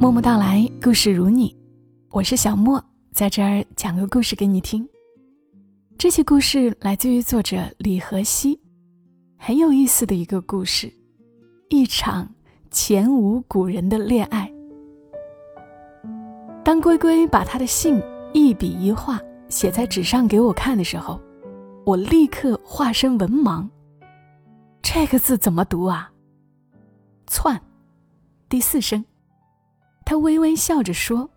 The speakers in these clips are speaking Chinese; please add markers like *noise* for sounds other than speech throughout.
默默到来，故事如你，我是小莫，在这儿讲个故事给你听。这些故事来自于作者李和熙，很有意思的一个故事，一场前无古人的恋爱。当龟龟把他的信一笔一画写在纸上给我看的时候，我立刻化身文盲。这个字怎么读啊？窜，第四声。他微微笑着说：“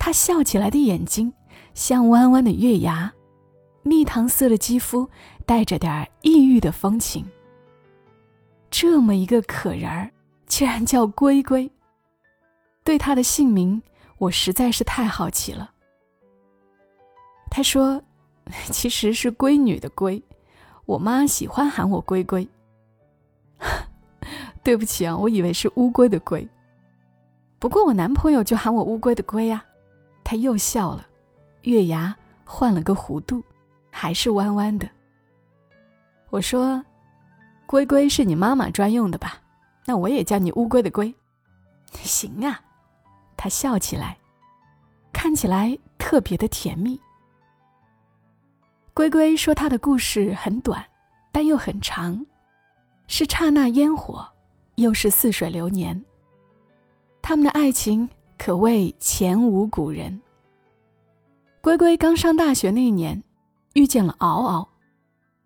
他笑起来的眼睛像弯弯的月牙。”蜜糖色的肌肤带着点异域的风情。这么一个可人儿，竟然叫龟龟。对他的姓名，我实在是太好奇了。他说：“其实是闺女的闺，我妈喜欢喊我龟龟。*laughs* ”对不起啊，我以为是乌龟的龟。不过我男朋友就喊我乌龟的龟呀。他又笑了，月牙换了个弧度。还是弯弯的。我说：“龟龟是你妈妈专用的吧？那我也叫你乌龟的龟。”行啊，他笑起来，看起来特别的甜蜜。龟龟说：“他的故事很短，但又很长，是刹那烟火，又是似水流年。他们的爱情可谓前无古人。”龟龟刚上大学那一年。遇见了敖敖，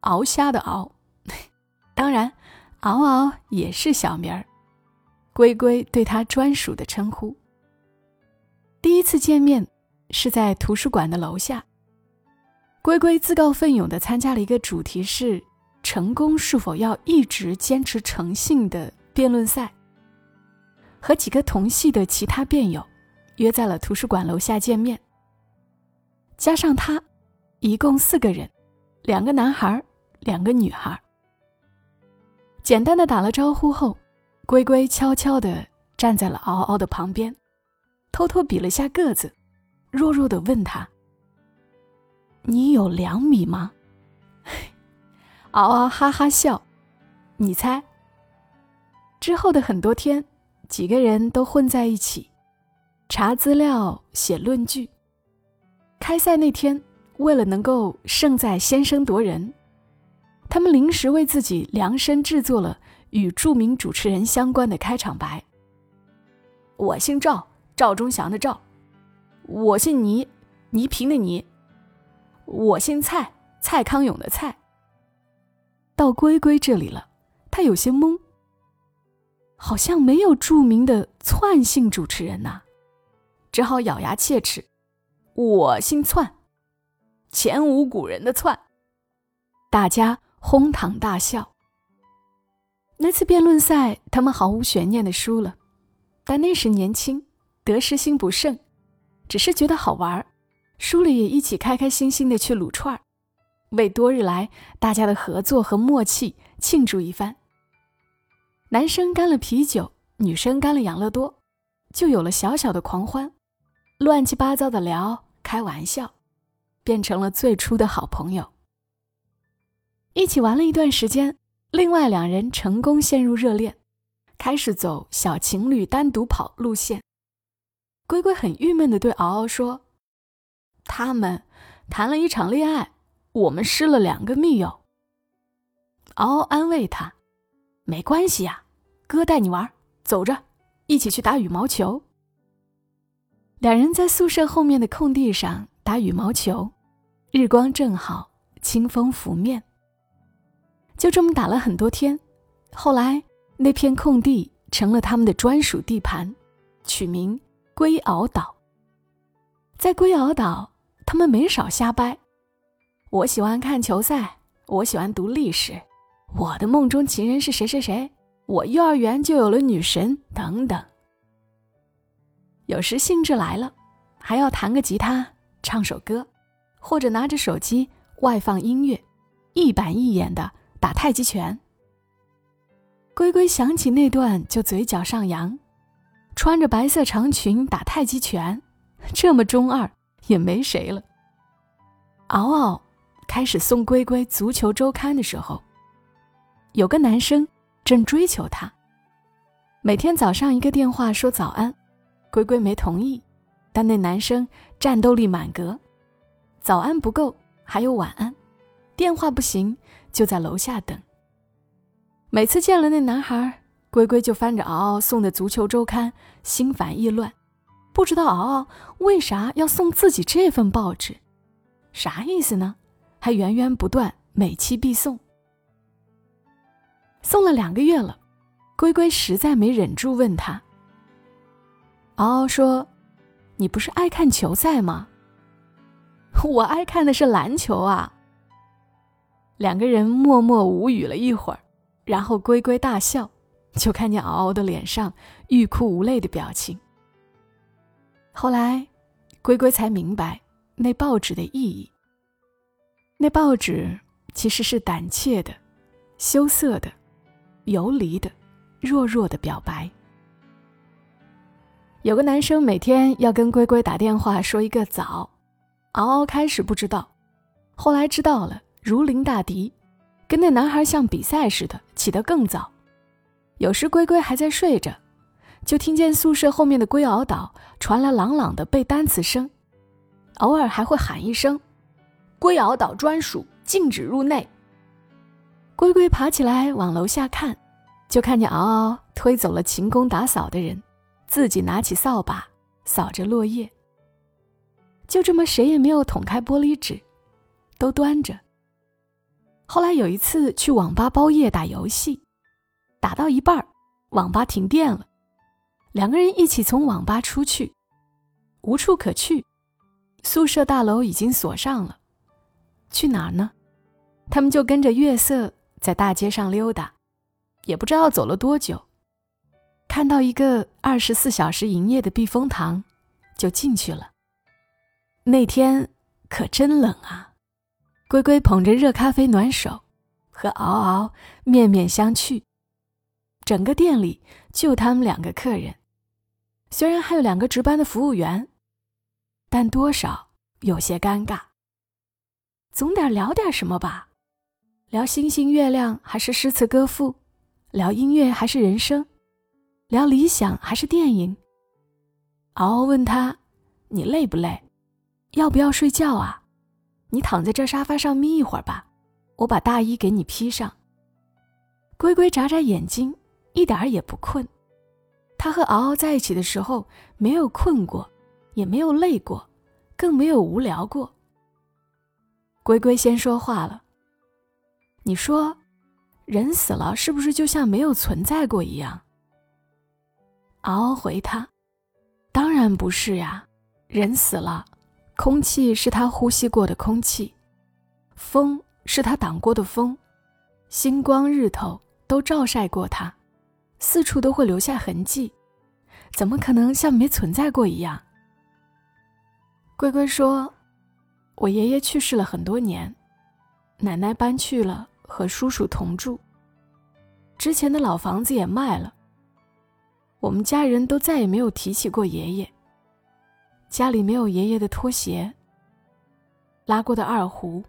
敖虾的敖，*laughs* 当然，敖敖也是小名儿，龟龟对他专属的称呼。第一次见面是在图书馆的楼下，龟龟自告奋勇的参加了一个主题是“成功是否要一直坚持诚信”的辩论赛，和几个同系的其他辩友约在了图书馆楼下见面，加上他。一共四个人，两个男孩，两个女孩。简单的打了招呼后，龟龟悄悄地站在了嗷嗷的旁边，偷偷比了下个子，弱弱地问他：“你有两米吗？” *laughs* 嗷嗷哈哈笑，你猜？之后的很多天，几个人都混在一起，查资料、写论据。开赛那天。为了能够胜在先声夺人，他们临时为自己量身制作了与著名主持人相关的开场白。我姓赵，赵忠祥的赵；我姓倪，倪萍的倪；我姓蔡，蔡康永的蔡。到龟龟这里了，他有些懵，好像没有著名的窜姓主持人呐，只好咬牙切齿：“我姓窜。”前无古人的窜，大家哄堂大笑。那次辩论赛，他们毫无悬念的输了，但那时年轻，得失心不盛，只是觉得好玩儿输了也一起开开心心的去撸串儿，为多日来大家的合作和默契庆祝一番。男生干了啤酒，女生干了养乐多，就有了小小的狂欢，乱七八糟的聊，开玩笑。变成了最初的好朋友，一起玩了一段时间。另外两人成功陷入热恋，开始走小情侣单独跑路线。龟龟很郁闷的对敖敖说：“他们谈了一场恋爱，我们失了两个密友。”敖敖安慰他：“没关系呀，哥带你玩，走着，一起去打羽毛球。”两人在宿舍后面的空地上打羽毛球。日光正好，清风拂面。就这么打了很多天，后来那片空地成了他们的专属地盘，取名龟鳌岛。在龟鳌岛，他们没少瞎掰。我喜欢看球赛，我喜欢读历史，我的梦中情人是谁谁谁，我幼儿园就有了女神等等。有时兴致来了，还要弹个吉他，唱首歌。或者拿着手机外放音乐，一板一眼的打太极拳。龟龟想起那段就嘴角上扬，穿着白色长裙打太极拳，这么中二也没谁了。嗷嗷开始送龟龟足球周刊的时候，有个男生正追求她，每天早上一个电话说早安，龟龟没同意，但那男生战斗力满格，早安不够，还有晚安，电话不行，就在楼下等。每次见了那男孩，龟龟就翻着敖敖送的足球周刊，心烦意乱，不知道敖敖为啥要送自己这份报纸，啥意思呢？还源源不断，每期必送。送了两个月了，龟龟实在没忍住问他。敖敖说：“你不是爱看球赛吗？” *laughs* 我爱看的是篮球啊。两个人默默无语了一会儿，然后龟龟大笑，就看见敖敖的脸上欲哭无泪的表情。后来，龟龟才明白那报纸的意义。那报纸其实是胆怯的、羞涩的、游离的、弱弱的表白。有个男生每天要跟龟龟打电话说一个早，嗷嗷开始不知道，后来知道了，如临大敌，跟那男孩像比赛似的，起得更早。有时龟龟还在睡着，就听见宿舍后面的龟嗷岛传来朗朗的背单词声，偶尔还会喊一声。龟熬岛专属，禁止入内。龟龟爬起来往楼下看，就看见嗷嗷推走了勤工打扫的人，自己拿起扫把扫着落叶。就这么，谁也没有捅开玻璃纸，都端着。后来有一次去网吧包夜打游戏，打到一半，网吧停电了，两个人一起从网吧出去，无处可去，宿舍大楼已经锁上了。去哪儿呢？他们就跟着月色在大街上溜达，也不知道走了多久，看到一个二十四小时营业的避风塘，就进去了。那天可真冷啊！龟龟捧着热咖啡暖手，和嗷嗷面面相觑。整个店里就他们两个客人，虽然还有两个值班的服务员，但多少有些尴尬。总得聊点什么吧，聊星星月亮还是诗词歌赋，聊音乐还是人生，聊理想还是电影。嗷嗷问他：“你累不累？要不要睡觉啊？你躺在这沙发上眯一会儿吧，我把大衣给你披上。”龟龟眨眨眼睛，一点儿也不困。他和嗷嗷在一起的时候，没有困过，也没有累过，更没有无聊过。龟龟先说话了。你说，人死了是不是就像没有存在过一样？嗷回他：“当然不是呀，人死了，空气是他呼吸过的空气，风是他挡过的风，星光日头都照晒过他，四处都会留下痕迹，怎么可能像没存在过一样？”龟龟说。我爷爷去世了很多年，奶奶搬去了和叔叔同住。之前的老房子也卖了。我们家人都再也没有提起过爷爷。家里没有爷爷的拖鞋、拉过的二胡，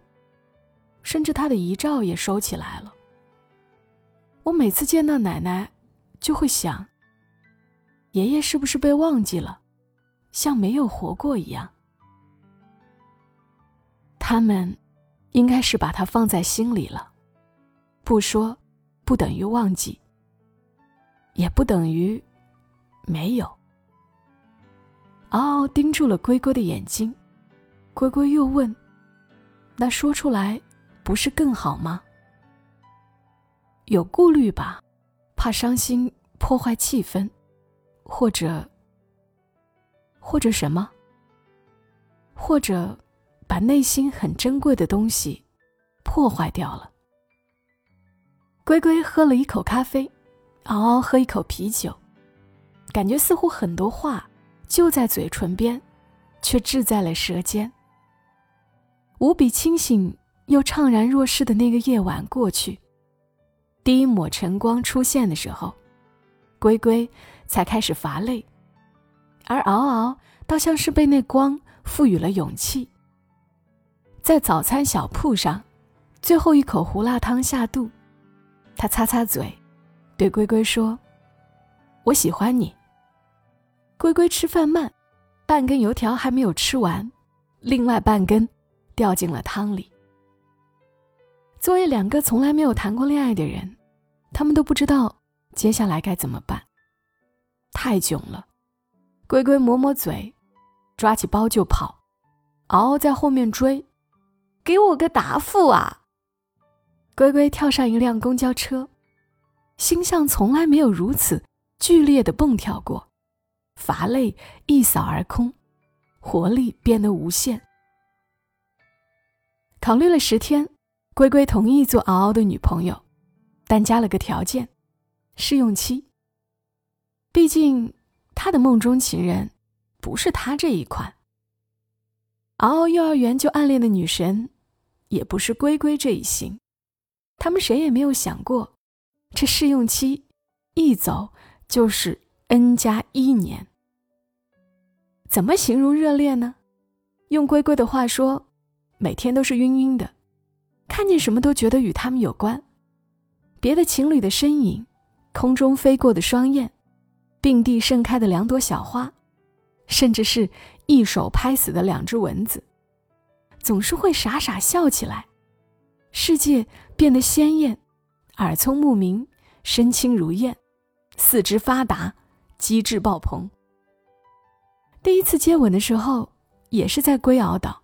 甚至他的遗照也收起来了。我每次见到奶奶，就会想：爷爷是不是被忘记了，像没有活过一样？他们，应该是把他放在心里了，不说，不等于忘记，也不等于没有。嗷嗷盯住了龟龟的眼睛，龟龟又问：“那说出来，不是更好吗？”有顾虑吧，怕伤心破坏气氛，或者，或者什么，或者。把内心很珍贵的东西破坏掉了。龟龟喝了一口咖啡，嗷嗷喝一口啤酒，感觉似乎很多话就在嘴唇边，却滞在了舌尖。无比清醒又怅然若失的那个夜晚过去，第一抹晨光出现的时候，龟龟才开始乏累，而嗷嗷倒像是被那光赋予了勇气。在早餐小铺上，最后一口胡辣汤下肚，他擦擦嘴，对龟龟说：“我喜欢你。”龟龟吃饭慢，半根油条还没有吃完，另外半根掉进了汤里。作为两个从来没有谈过恋爱的人，他们都不知道接下来该怎么办。太囧了，龟龟抹抹嘴，抓起包就跑，嗷嗷在后面追，给我个答复啊！龟龟跳上一辆公交车，心象从来没有如此剧烈的蹦跳过，乏累一扫而空，活力变得无限。考虑了十天。龟龟同意做敖敖的女朋友，但加了个条件：试用期。毕竟他的梦中情人不是他这一款。敖敖幼儿园就暗恋的女神，也不是龟龟这一型。他们谁也没有想过，这试用期一走就是 n 加一年。怎么形容热恋呢？用龟龟的话说，每天都是晕晕的。看见什么都觉得与他们有关，别的情侣的身影，空中飞过的双燕，并蒂盛开的两朵小花，甚至是一手拍死的两只蚊子，总是会傻傻笑起来，世界变得鲜艳，耳聪目明，身轻如燕，四肢发达，机智爆棚。第一次接吻的时候，也是在龟鳌岛，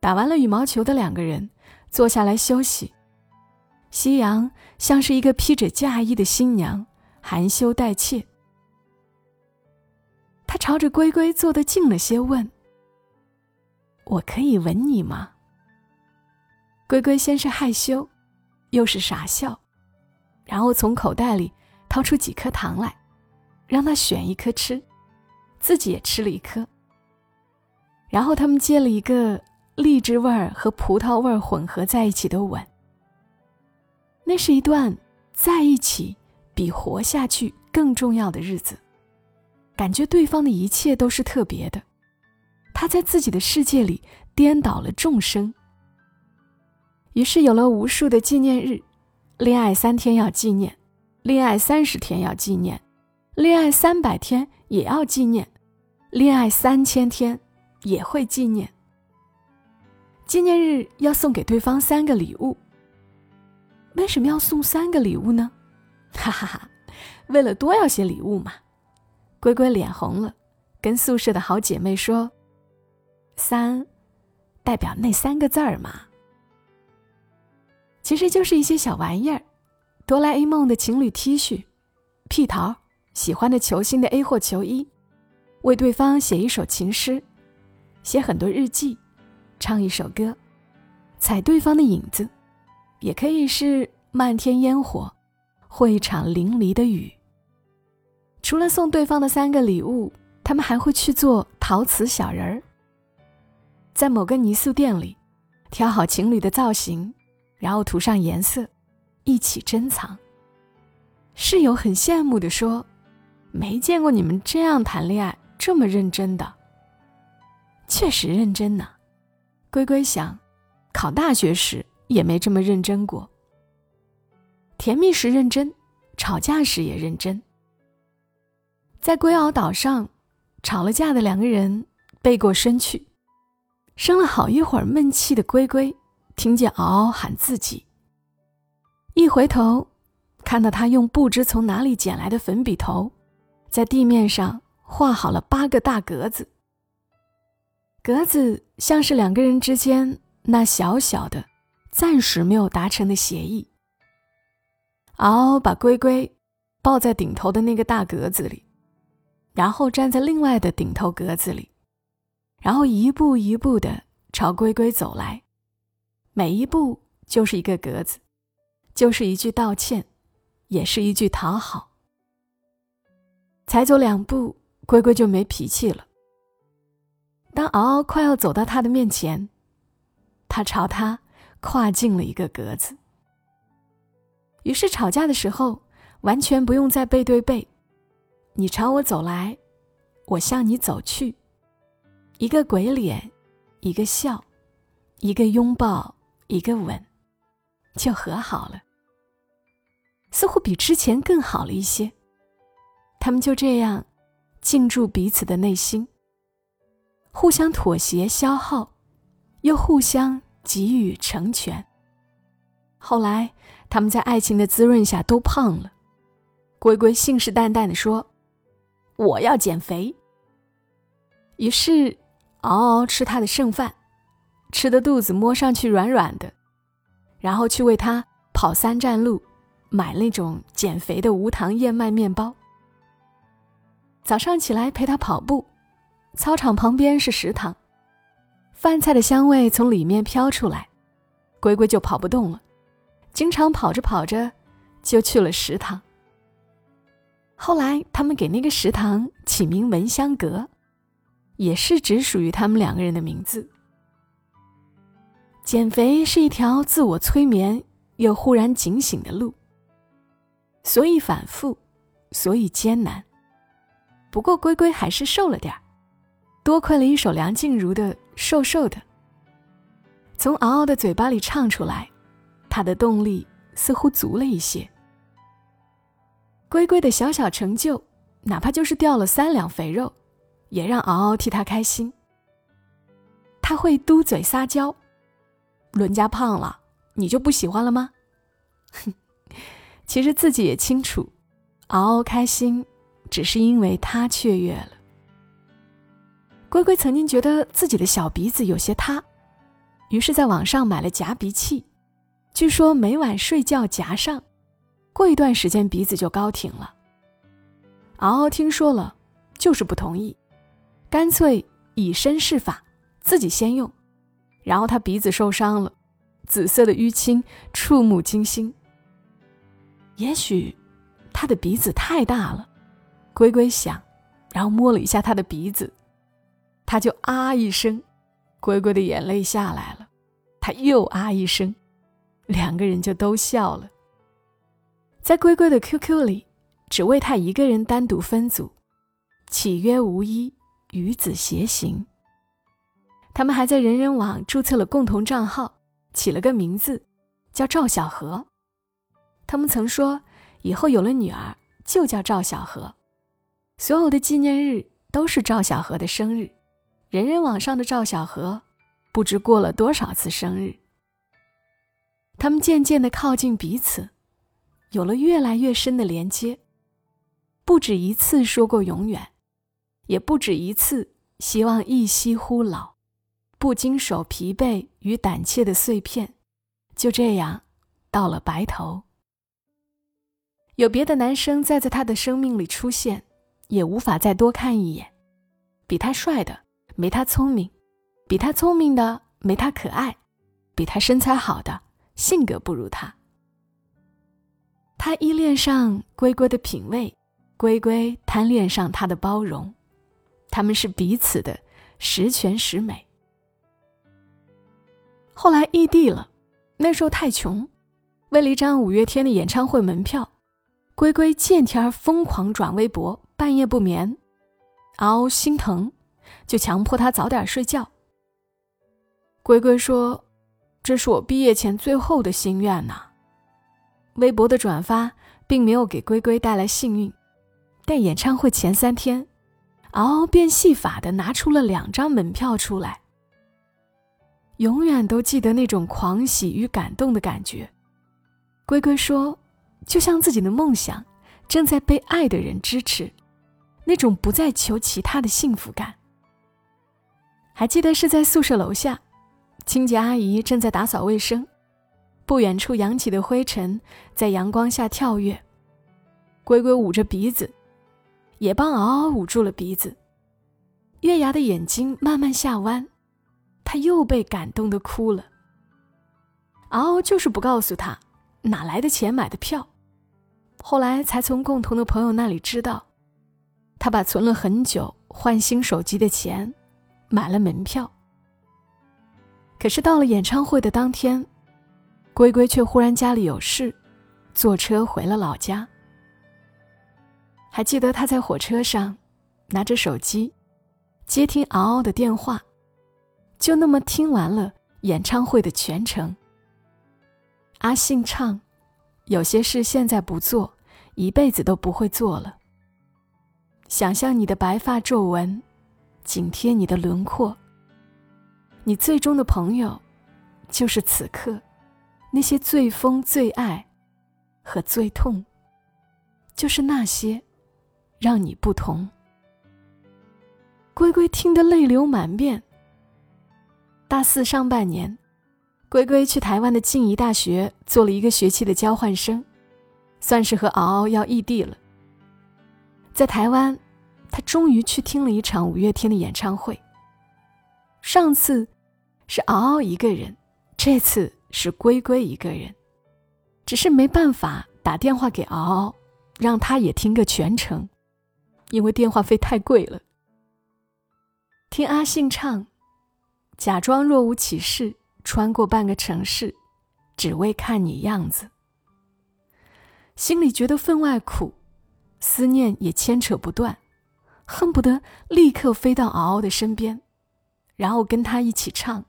打完了羽毛球的两个人。坐下来休息。夕阳像是一个披着嫁衣的新娘，含羞带怯。他朝着龟龟坐得近了些，问：“我可以吻你吗？”龟龟先是害羞，又是傻笑，然后从口袋里掏出几颗糖来，让他选一颗吃，自己也吃了一颗。然后他们接了一个。荔枝味儿和葡萄味儿混合在一起的吻，那是一段在一起比活下去更重要的日子。感觉对方的一切都是特别的，他在自己的世界里颠倒了众生。于是有了无数的纪念日：恋爱三天要纪念，恋爱三十天要纪念，恋爱三百天也要纪念，恋爱三千天也会纪念。纪念日要送给对方三个礼物。为什么要送三个礼物呢？哈哈哈，为了多要些礼物嘛。龟龟脸红了，跟宿舍的好姐妹说：“三，代表那三个字儿嘛。其实就是一些小玩意儿，哆啦 A 梦的情侣 T 恤，屁桃喜欢的球星的 A 货球衣，为对方写一首情诗，写很多日记。”唱一首歌，踩对方的影子，也可以是漫天烟火，或一场淋漓的雨。除了送对方的三个礼物，他们还会去做陶瓷小人儿，在某个泥塑店里，挑好情侣的造型，然后涂上颜色，一起珍藏。室友很羡慕地说：“没见过你们这样谈恋爱，这么认真的。”确实认真呢。龟龟想，考大学时也没这么认真过。甜蜜时认真，吵架时也认真。在龟鳌岛上，吵了架的两个人背过身去，生了好一会儿闷气的龟龟，听见嗷嗷喊自己。一回头，看到他用不知从哪里捡来的粉笔头，在地面上画好了八个大格子。格子像是两个人之间那小小的、暂时没有达成的协议。嗷嗷把龟龟抱在顶头的那个大格子里，然后站在另外的顶头格子里，然后一步一步的朝龟龟走来，每一步就是一个格子，就是一句道歉，也是一句讨好。才走两步，龟龟就没脾气了。当敖敖快要走到他的面前，他朝他跨进了一个格子。于是吵架的时候，完全不用再背对背，你朝我走来，我向你走去，一个鬼脸，一个笑，一个拥抱，一个吻，就和好了。似乎比之前更好了一些。他们就这样，进驻彼此的内心，互相妥协消耗，又互相给予成全。后来，他们在爱情的滋润下都胖了。龟龟信誓旦旦地说：“我要减肥。”于是，嗷嗷吃他的剩饭，吃的肚子摸上去软软的，然后去为他跑三站路，买那种减肥的无糖燕麦面包。早上起来陪他跑步，操场旁边是食堂，饭菜的香味从里面飘出来，龟龟就跑不动了，经常跑着跑着就去了食堂。后来他们给那个食堂起名“闻香阁”，也是只属于他们两个人的名字。减肥是一条自我催眠又忽然警醒的路，所以反复，所以艰难。不过龟龟还是瘦了点儿，多亏了一首梁静茹的《瘦瘦的》，从嗷嗷的嘴巴里唱出来，他的动力似乎足了一些。龟龟的小小成就，哪怕就是掉了三两肥肉，也让嗷嗷替他开心。他会嘟嘴撒娇：“伦家胖了，你就不喜欢了吗？”哼，*laughs* 其实自己也清楚，嗷嗷开心。只是因为他雀跃了。龟龟曾经觉得自己的小鼻子有些塌，于是在网上买了夹鼻器，据说每晚睡觉夹上，过一段时间鼻子就高挺了。嗷嗷听说了，就是不同意，干脆以身试法，自己先用，然后他鼻子受伤了，紫色的淤青触目惊心。也许他的鼻子太大了。龟龟想，然后摸了一下他的鼻子，他就啊一声，龟龟的眼泪下来了，他又啊一声，两个人就都笑了。在龟龟的 QQ 里，只为他一个人单独分组，岂曰无衣，与子偕行。他们还在人人网注册了共同账号，起了个名字，叫赵小河。他们曾说，以后有了女儿就叫赵小河。所有的纪念日都是赵小河的生日，人人网上的赵小河不知过了多少次生日。他们渐渐的靠近彼此，有了越来越深的连接，不止一次说过永远，也不止一次希望一夕忽老，不经手疲惫与胆怯的碎片，就这样到了白头。有别的男生再在他的生命里出现。也无法再多看一眼，比他帅的没他聪明，比他聪明的没他可爱，比他身材好的性格不如他。他依恋上龟龟的品味，龟龟贪恋上他的包容，他们是彼此的十全十美。后来异地了，那时候太穷，为了一张五月天的演唱会门票，龟龟见天儿疯狂转微博。半夜不眠，嗷心疼，就强迫他早点睡觉。龟龟说：“这是我毕业前最后的心愿呐。”微博的转发并没有给龟龟带来幸运，但演唱会前三天，嗷变戏法的拿出了两张门票出来。永远都记得那种狂喜与感动的感觉。龟龟说：“就像自己的梦想正在被爱的人支持。”那种不再求其他的幸福感。还记得是在宿舍楼下，清洁阿姨正在打扫卫生，不远处扬起的灰尘在阳光下跳跃。龟龟捂着鼻子，也帮嗷嗷捂住了鼻子。月牙的眼睛慢慢下弯，他又被感动的哭了。嗷嗷就是不告诉他哪来的钱买的票，后来才从共同的朋友那里知道。他把存了很久换新手机的钱买了门票，可是到了演唱会的当天，龟龟却忽然家里有事，坐车回了老家。还记得他在火车上拿着手机接听嗷嗷的电话，就那么听完了演唱会的全程。阿信唱：“有些事现在不做，一辈子都不会做了。”想象你的白发皱纹，紧贴你的轮廓。你最终的朋友，就是此刻那些最疯、最爱和最痛，就是那些让你不同。龟龟听得泪流满面。大四上半年，龟龟去台湾的静宜大学做了一个学期的交换生，算是和敖敖要异地了。在台湾，他终于去听了一场五月天的演唱会。上次是敖敖一个人，这次是龟龟一个人，只是没办法打电话给敖敖，让他也听个全程，因为电话费太贵了。听阿信唱，假装若无其事，穿过半个城市，只为看你样子。心里觉得分外苦，思念也牵扯不断，恨不得立刻飞到敖敖的身边，然后跟他一起唱。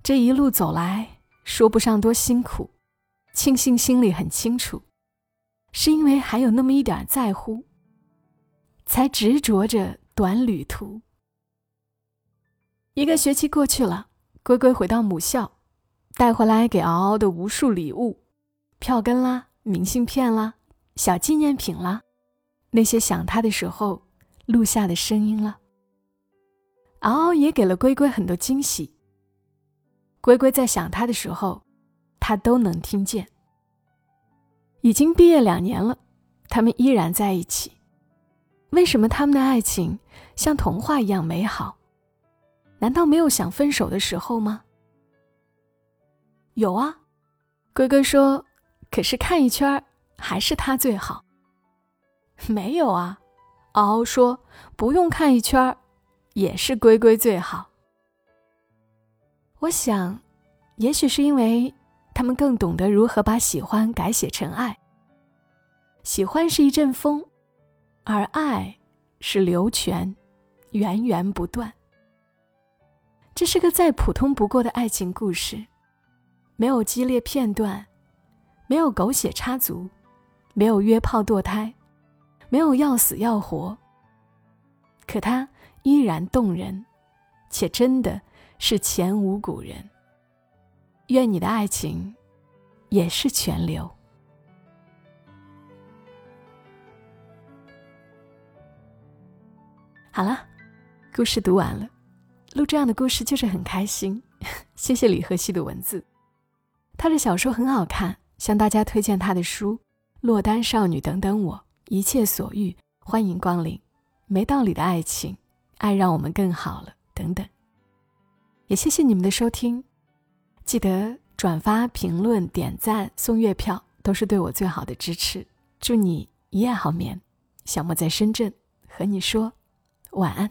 这一路走来，说不上多辛苦，庆幸心里很清楚，是因为还有那么一点在乎，才执着着短旅途。一个学期过去了，龟龟回到母校，带回来给敖敖的无数礼物，票根啦、明信片啦、小纪念品啦，那些想他的时候录下的声音了。敖敖也给了龟龟很多惊喜。龟龟在想他的时候，他都能听见。已经毕业两年了，他们依然在一起。为什么他们的爱情像童话一样美好？难道没有想分手的时候吗？有啊，龟龟说：“可是看一圈还是他最好。”没有啊，嗷嗷说：“不用看一圈也是龟龟最好。”我想，也许是因为他们更懂得如何把喜欢改写成爱。喜欢是一阵风，而爱是流泉，源源不断。这是个再普通不过的爱情故事，没有激烈片段，没有狗血插足，没有约炮堕胎，没有要死要活。可它依然动人，且真的是前无古人。愿你的爱情也是泉流。好了，故事读完了。录这样的故事就是很开心，*laughs* 谢谢李和熙的文字。他的小说很好看，向大家推荐他的书《落单少女等等我》，一切所欲，欢迎光临。没道理的爱情，爱让我们更好了，等等。也谢谢你们的收听，记得转发、评论、点赞、送月票，都是对我最好的支持。祝你一夜好眠，小莫在深圳和你说晚安。